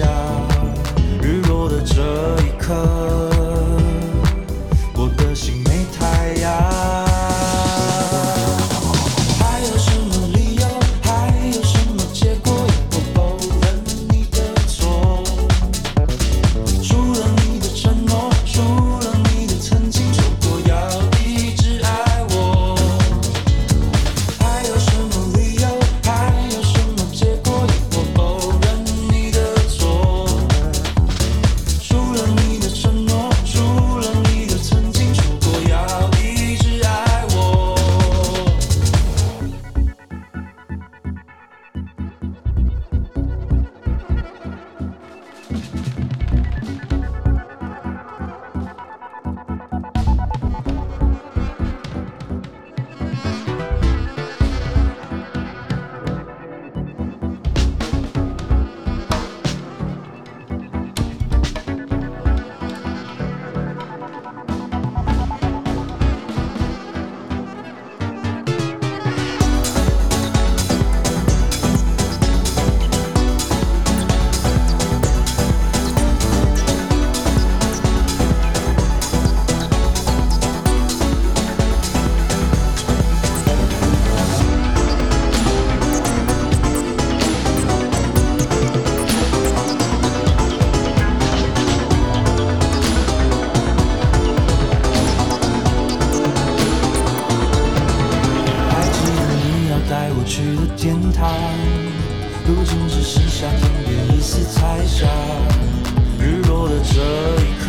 shine.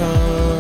come.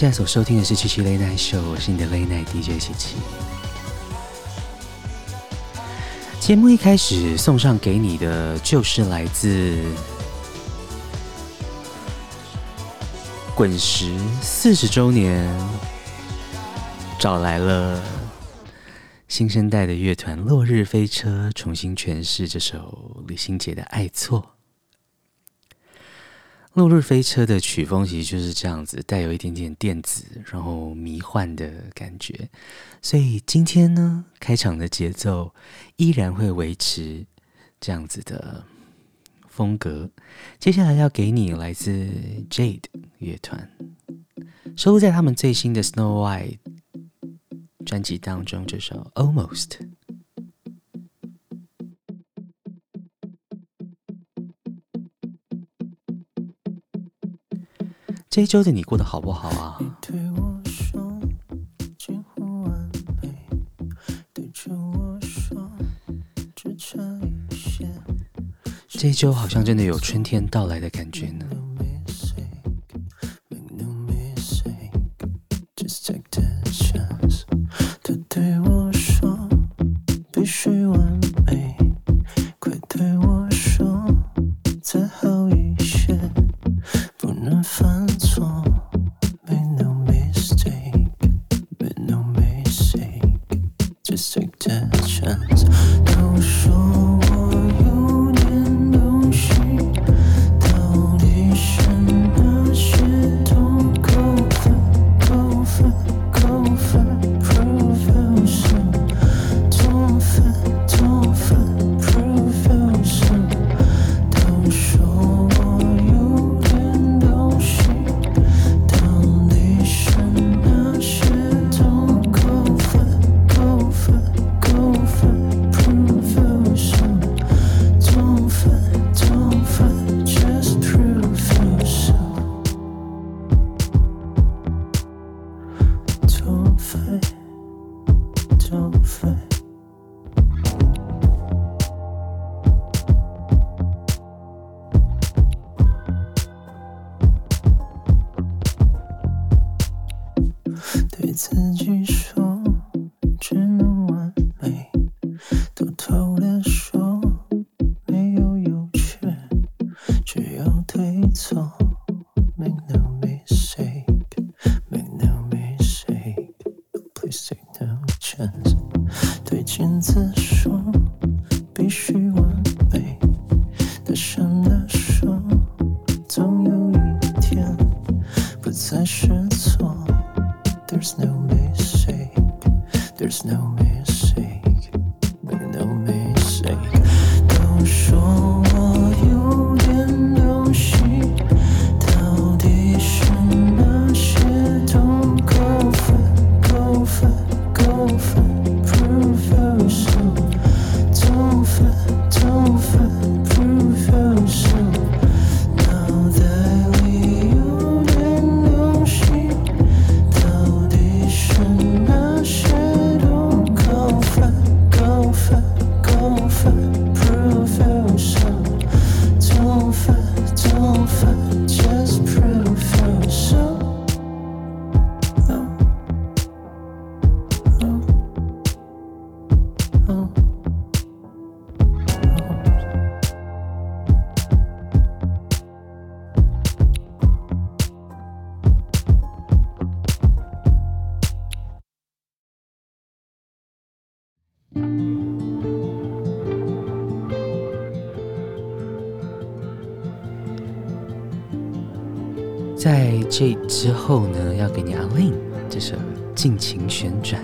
现在所收听的是七七 Late Night Show，我是你的 Late Night DJ 七七。节目一开始送上给你的就是来自滚石四十周年，找来了新生代的乐团落日飞车重新诠释这首李心洁的《爱错》。落日飞车的曲风其实就是这样子，带有一点点电子，然后迷幻的感觉。所以今天呢，开场的节奏依然会维持这样子的风格。接下来要给你来自 Jade 乐团，收录在他们最新的 Snow White。专辑当中这首《Almost》，这一周的你过得好不好啊？这一周好像真的有春天到来的感觉呢。这之后呢，要给你阿令这首《尽情旋转》。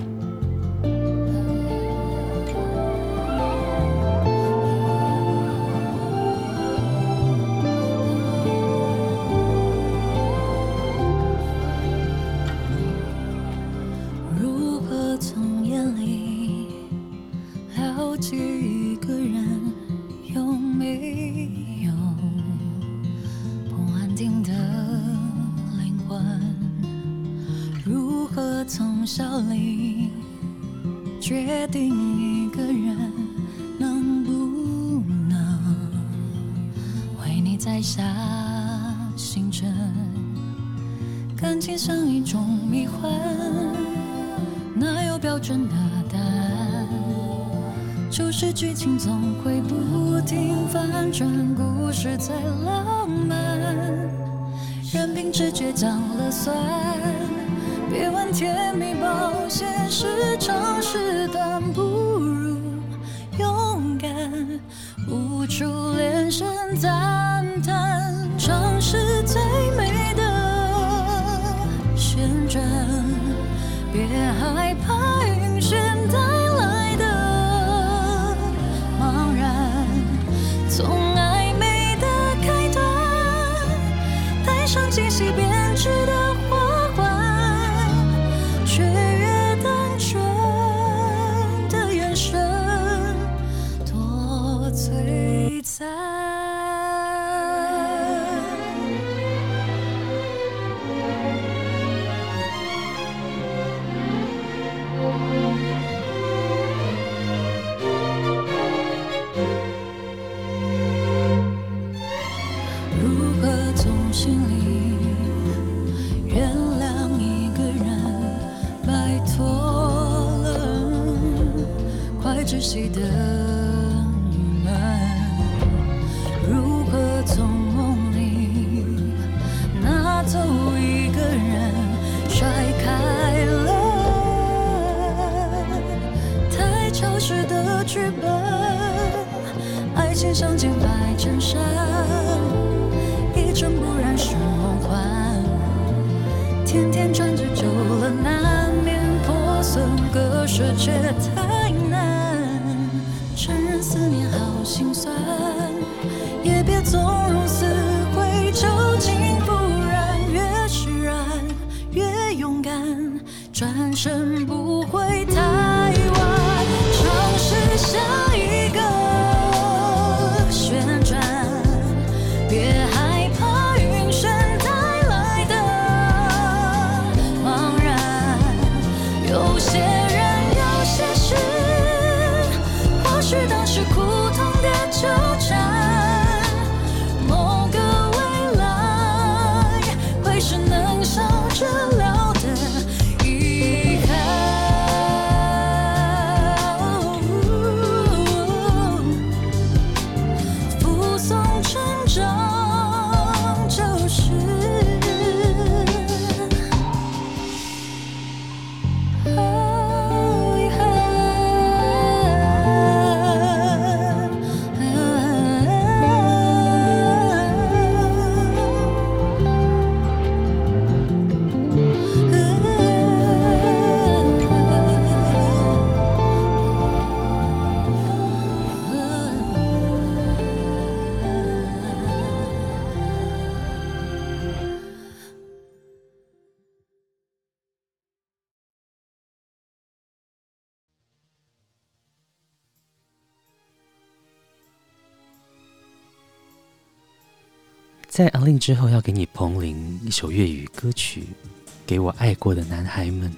在 Alin 之后，要给你彭羚一首粤语歌曲，给我爱过的男孩们。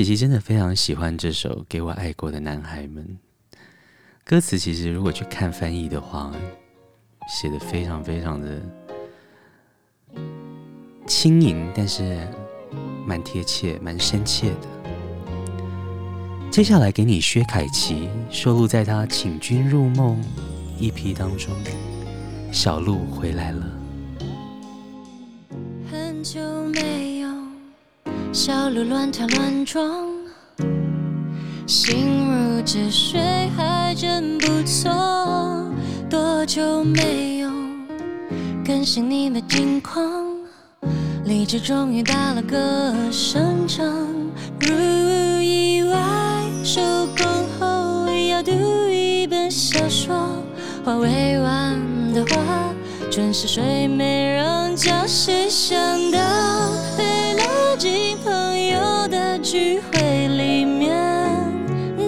琪琪真的非常喜欢这首《给我爱过的男孩们》。歌词其实如果去看翻译的话，写的非常非常的轻盈，但是蛮贴切、蛮深切的。接下来给你薛凯琪收录在他《请君入梦》一批当中，《小鹿回来了》。很久没有小鹿乱跳乱撞，心如止水，还真不错。多久没有更新你的近况？理智终于打了个胜仗。如意外，收工后要读一本小说，话未完的话，准时睡，没让觉醒想到聚会里面，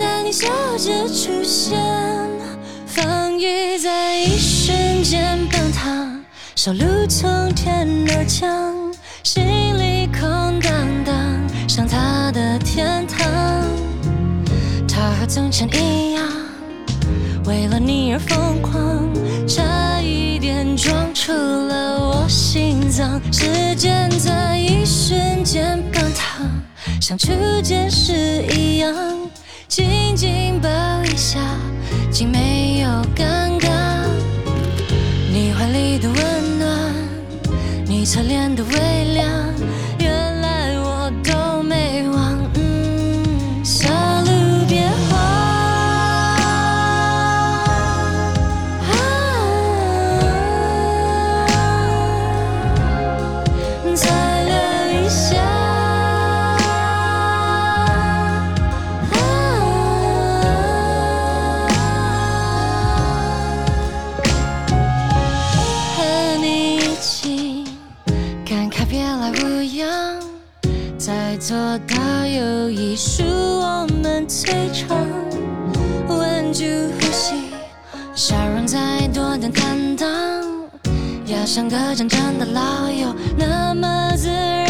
当你笑着出现，防御在一瞬间崩塌，小鹿从天而降，心里空荡荡，像他的天堂。他和从前一样，为了你而疯狂，差一点撞出了我心脏。时间在一瞬间崩塌，像初见时一样，紧紧抱一下，竟没有尴尬。你怀里的温暖，你侧脸的微凉。模样，在座的有谊是我们最长。稳住呼吸，笑容再多点坦荡，要像个真正的老友那么自然。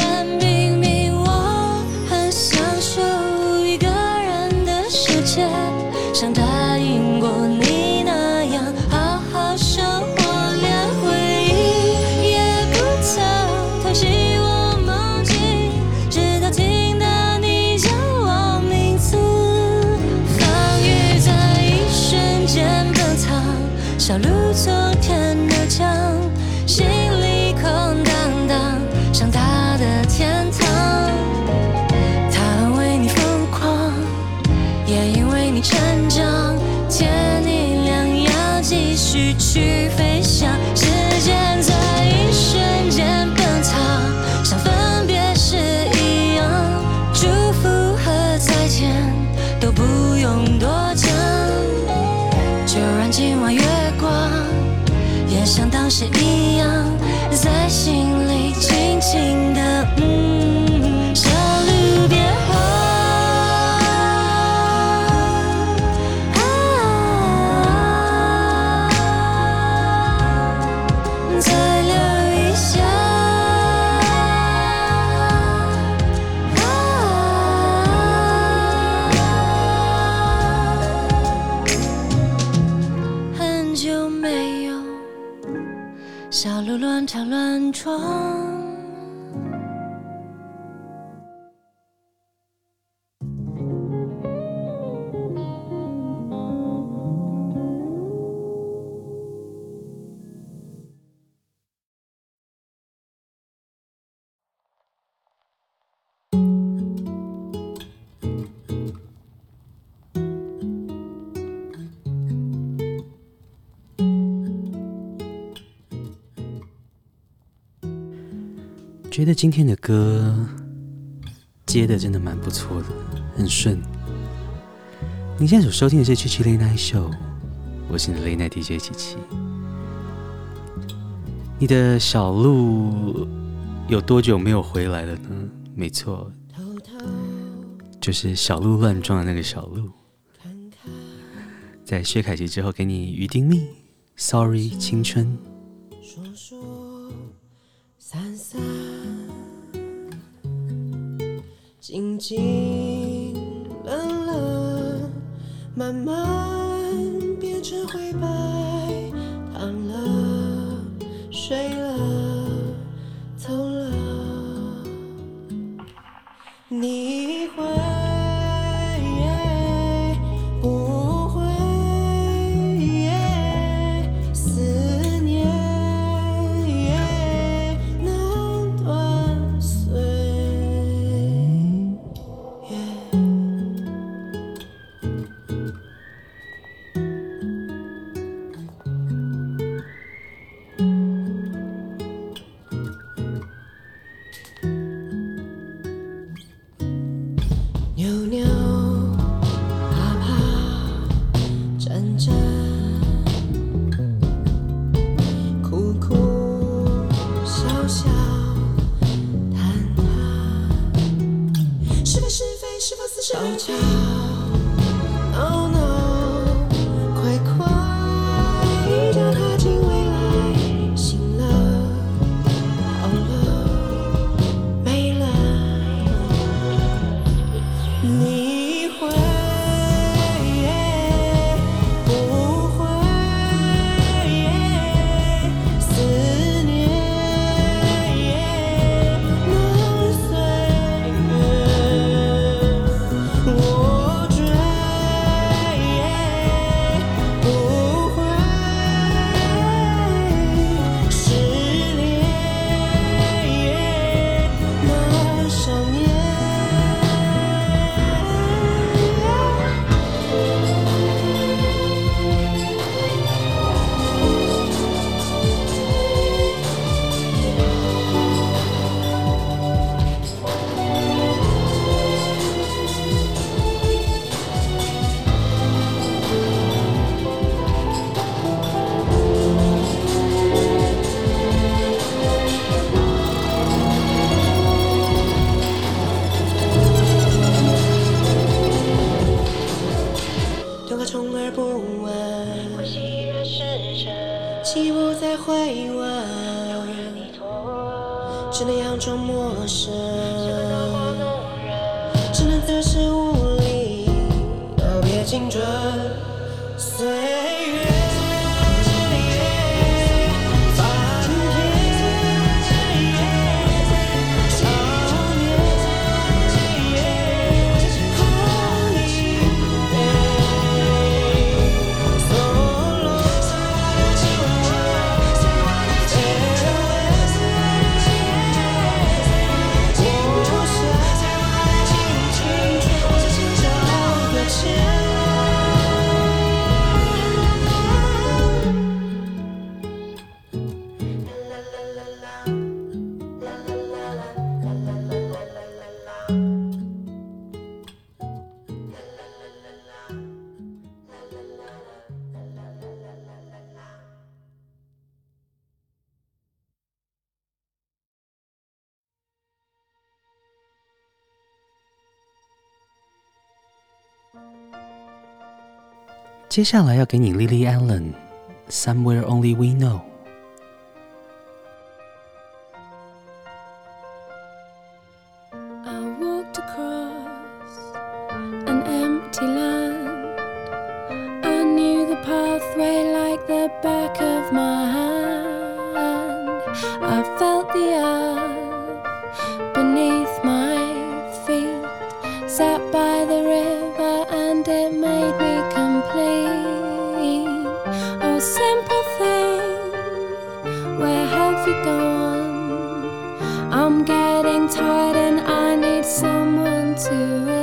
像当觉得今天的歌接的真的蛮不错的，很顺。你现在所收听的是七七 Late Night Show，我是你的 Late Night DJ 七七。你的小鹿有多久没有回来了呢？没错，就是小鹿乱撞的那个小鹿。在薛凯琪之后，给你鱼丁糸，Sorry 青春。she 流年只能暂时无力告别青春岁接下来要给你 Lily Allen，《Somewhere Only We Know》。you.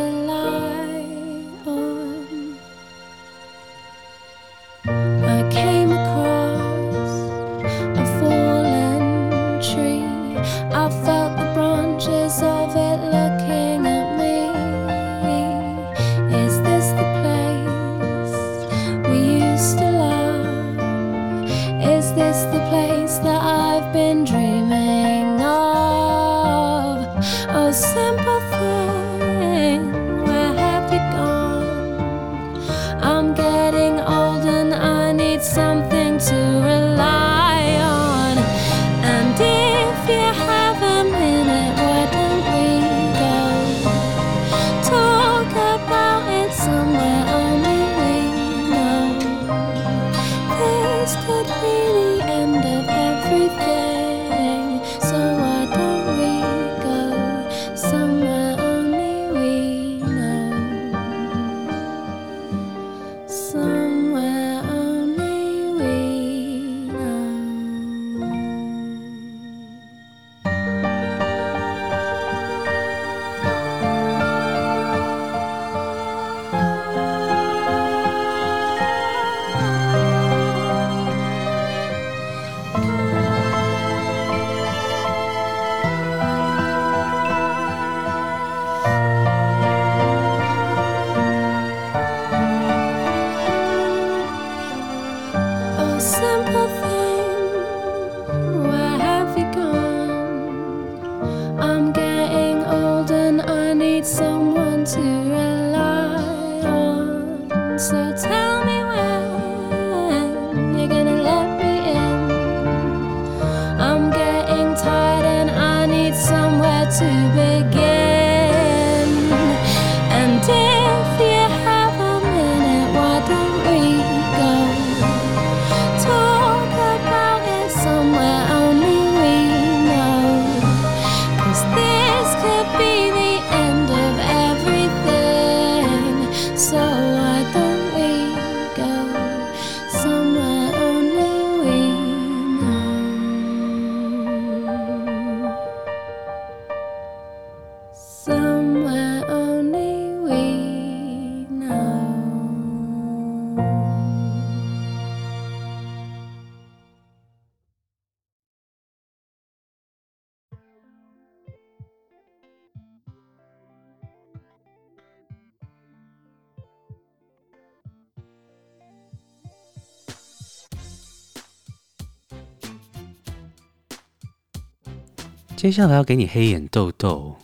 接下来要给你黑眼豆豆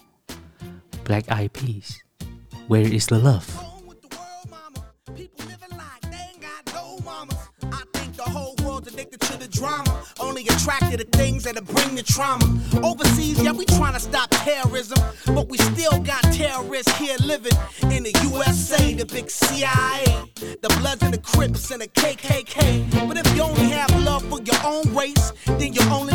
，Black Eyed Peas，Where is the the. Only attracted to things that bring the trauma. Overseas, yeah, we trying to stop terrorism, but we still got terrorists here living in the USA, the big CIA, the Bloods and the Crips and the KKK. But if you only have love for your own race, then you only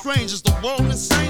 strange. Is the world insane?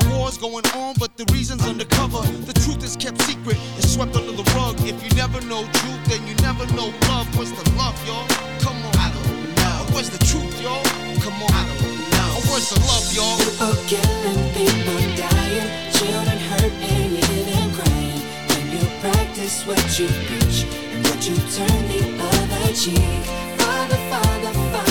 A war's going on, but the reason's undercover. The truth is kept secret, it's swept under the rug. If you never know truth, then you never know love. What's the love, y'all? Come on. I don't know. Where's the truth, y'all? Come on. I don't know. Where's the love, y'all? People killing, people dying, children hurt and you hear them crying. When you practice what you preach and what you turn the other cheek. Father, Father, Father,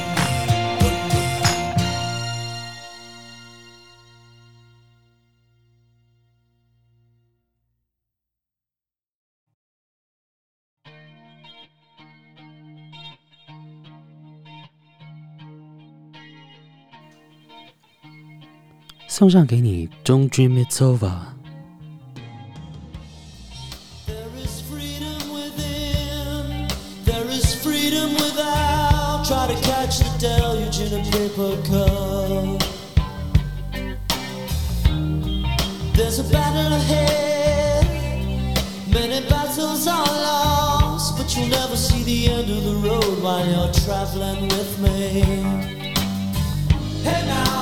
送上给你，Don't Dream It's Over。 There is freedom within. There is freedom without. Try to catch the deluge in a paper cup. There's a battle ahead. Many battles are lost, but you'll never see the end of the road while you're traveling with me. Hey now,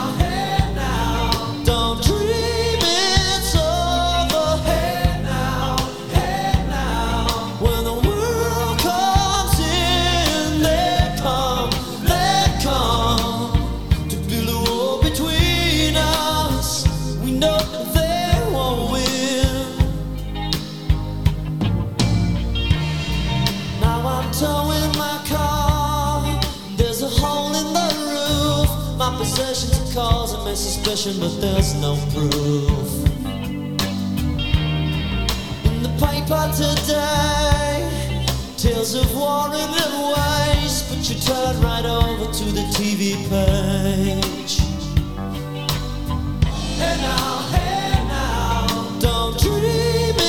But there's no proof. In the paper today, tales of war in and waste. But you turn right over to the TV page. Hey now, hey now, don't dream it's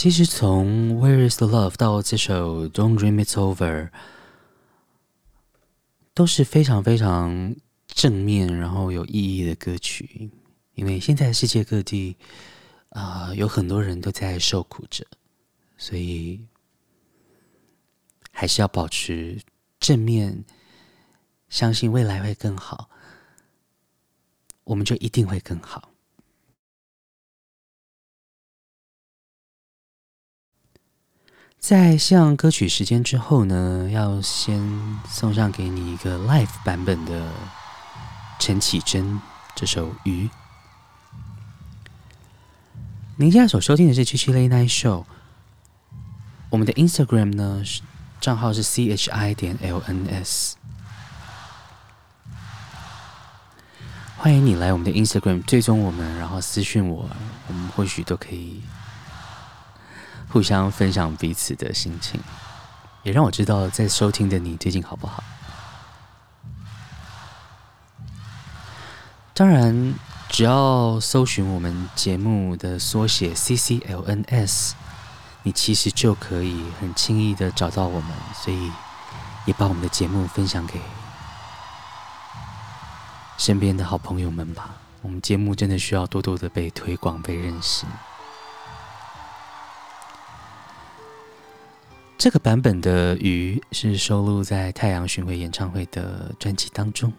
其实从《Where Is the Love》到这首《Don't Dream It's Over》，都是非常非常正面，然后有意义的歌曲。因为现在世界各地啊、有很多人都在受苦着，所以还是要保持正面，相信未来会更好，我们就一定会更好。在向歌曲时间之后呢，要先送上给你一个 live 版本的陈绮贞这首《鱼》。您现在所收听的是七七 Late Night Show，我们的 Instagram 呢账号是 C H I 点 L N S，欢迎你来我们的 Instagram 追踪我们，然后私讯我，我们或许都可以。互相分享彼此的心情，也让我知道在收听的你最近好不好。当然，只要搜寻我们节目的缩写 CCLNS，你其实就可以很轻易的找到我们，所以也把我们的节目分享给身边的好朋友们吧。我们节目真的需要多多的被推广、被认识。这个版本的《鱼》是收录在太阳巡回演唱会的专辑当中。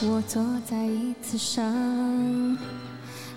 我坐在椅子上，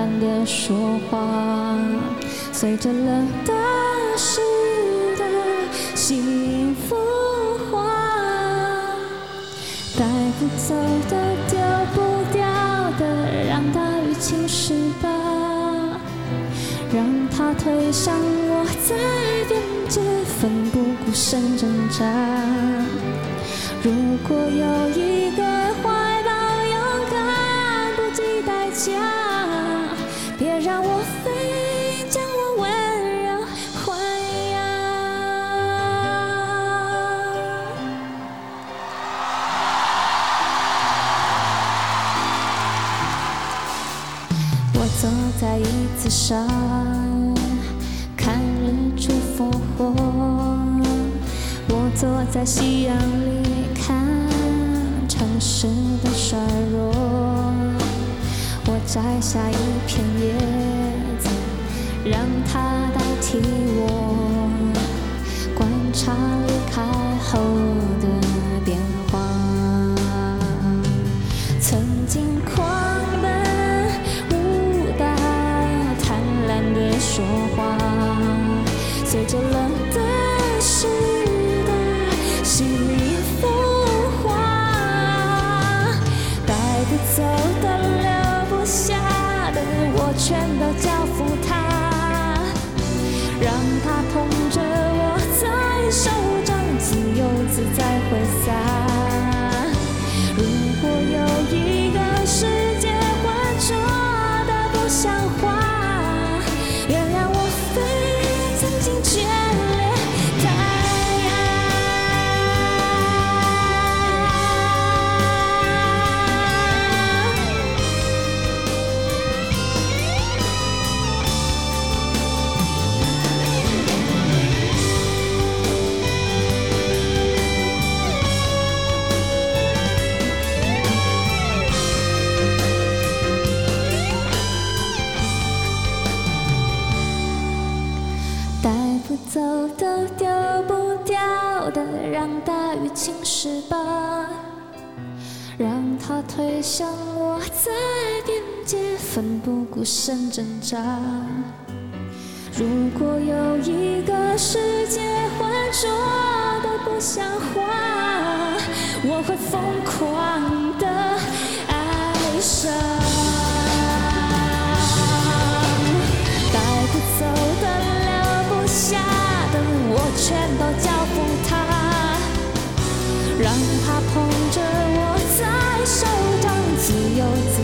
贪婪地说话，随着冷的湿的心孵化，带不走的丢不掉的，让大雨侵蚀吧，让它推向我在边界，奋不顾身挣扎。如果有一个怀抱，勇敢不计代价，上，看日出复活。我坐在夕阳里，的，让大雨侵蚀吧，让它推向我在边界，奋不顾身挣扎。如果有一个世界浑浊的不像话，我会疯狂的爱上。全都交付他，捧着我在手掌，自由自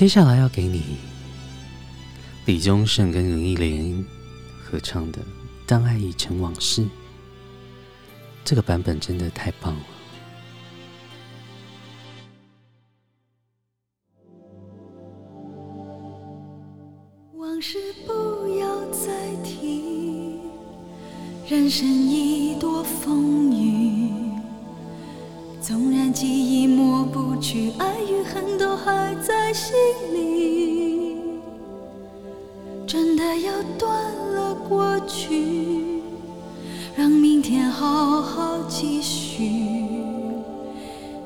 接下来要给你李宗盛跟林忆莲合唱的《当爱已成往事》，这个版本真的太棒了。断了过去，让明天好好继续。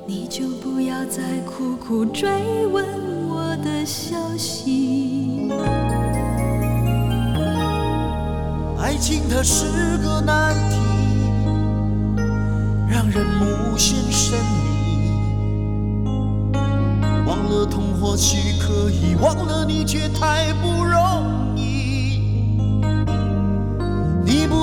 你就不要再苦苦追问我的消息。爱情它是个难题。让人无限神秘，忘了痛或许可以，忘了你却太不容易。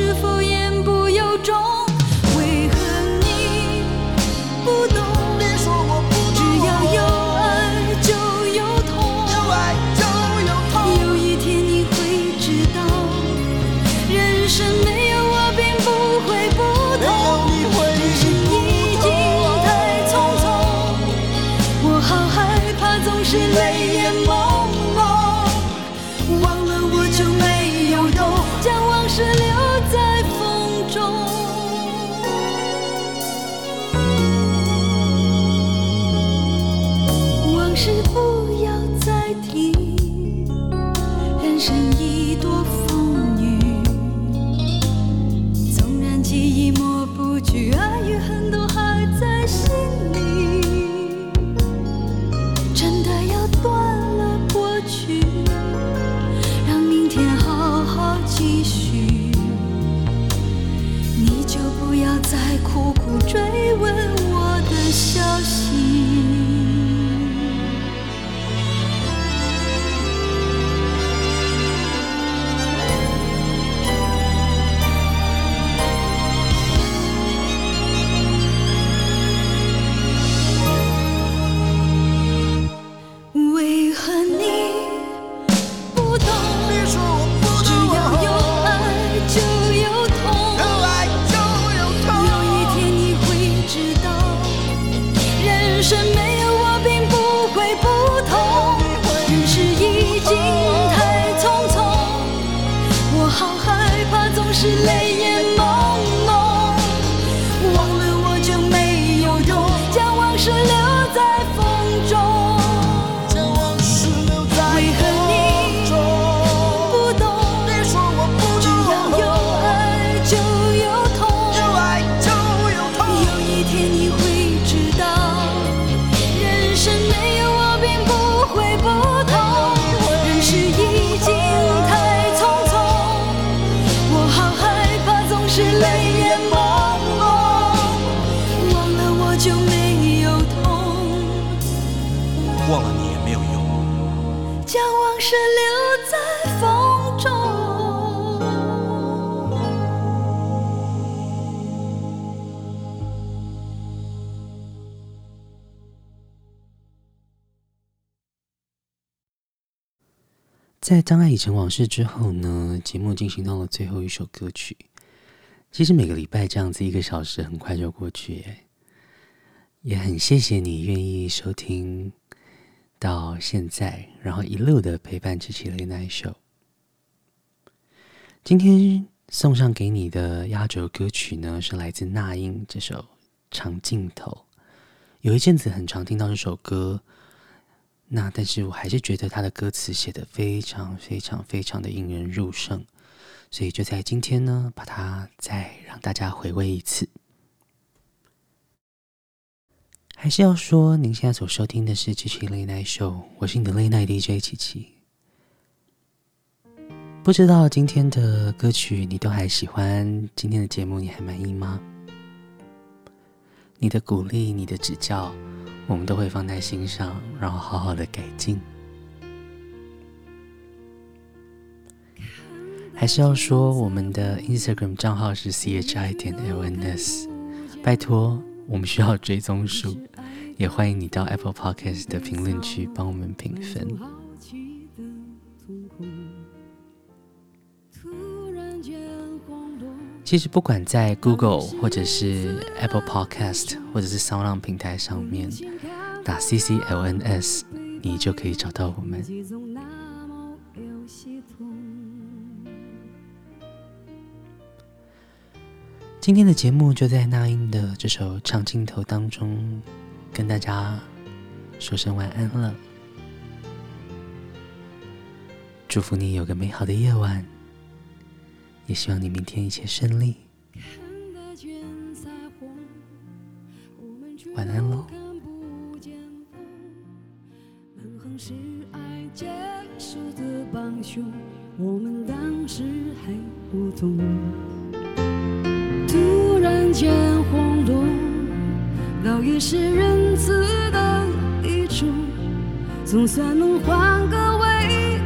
是否当爱已成往事》之后呢，节目进行到了最后一首歌曲。其实每个礼拜这样子一个小时很快就过去耶，也很谢谢你愿意收听到现在，然后一路的陪伴支持 Late Night Show。今天送上给你的压轴歌曲呢，是来自那英这首《长镜头》。有一阵子很常听到这首歌。那但是我还是觉得他的歌词写得非常非常非常的引人入胜，所以就在今天呢，把它再让大家回味一次。还是要说，您现在所收听的是志祺 Late Night Show，我是你的 Late Night DJ 琪琪。不知道今天的歌曲你都还喜欢？今天的节目你还满意吗？你的鼓励，你的指教。我们都会放在心上，然后好好的改进。还是要说，我们的 Instagram 账号是 chi 点 lns，拜托，我们需要追踪数，也欢迎你到 Apple Podcast 的评论区帮我们评分。其实不管在 Google 或者是 Apple Podcast 或者是 SoundOn 平台上面打 CCLNS，你就可以找到我们。今天的节目就在那英的这首《长镜头》当中跟大家说声晚安了，祝福你有个美好的夜晚。也希望你明天一切顺利。晚安喽。突然间轰动，倒也是仁慈的一种，总算能换个位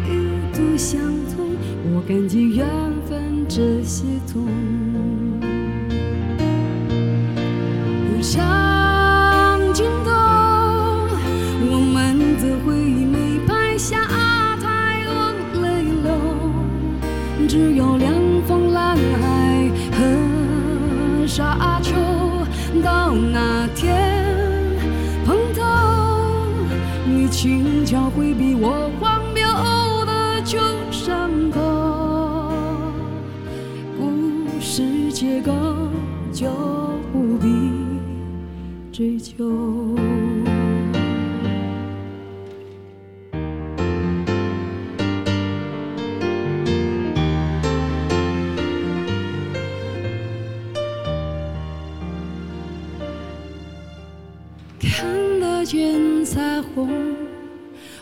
度相同，我感激缘分。这些痛，路向尽头，我们的回忆没拍下太多泪流，只有凉风、蓝海和沙丘。追究。看得见彩虹，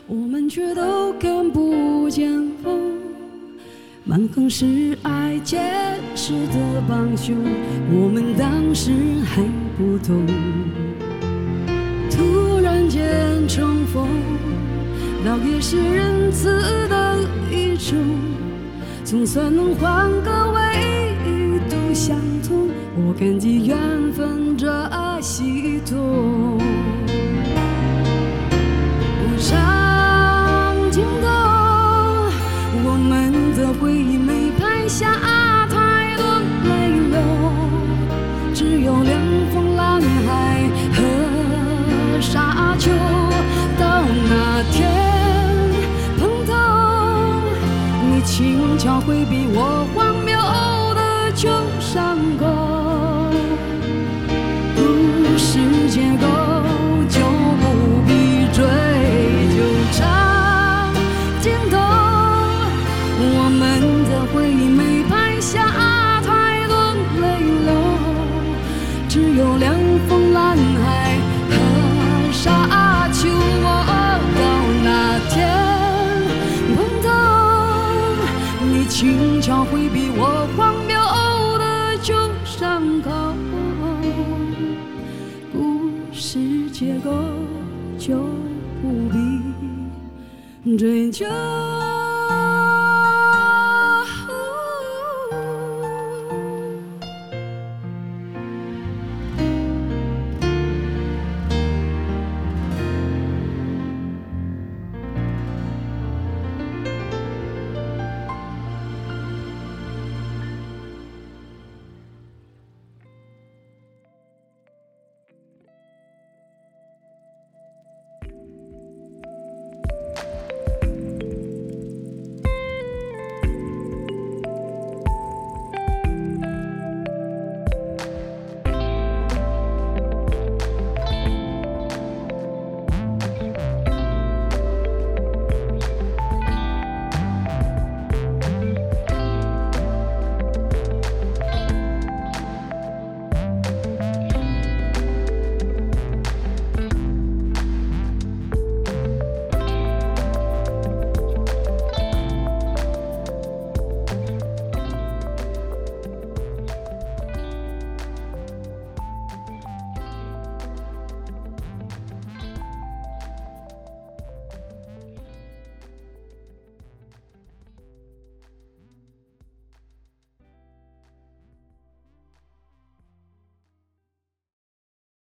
我们却都看不见风。满横是爱坚实的帮凶，我们当时还不懂。间重逢，倒也是仁慈的一种，总算能换个维度相通，我感激缘分这系统。回忆会比我坏。追求。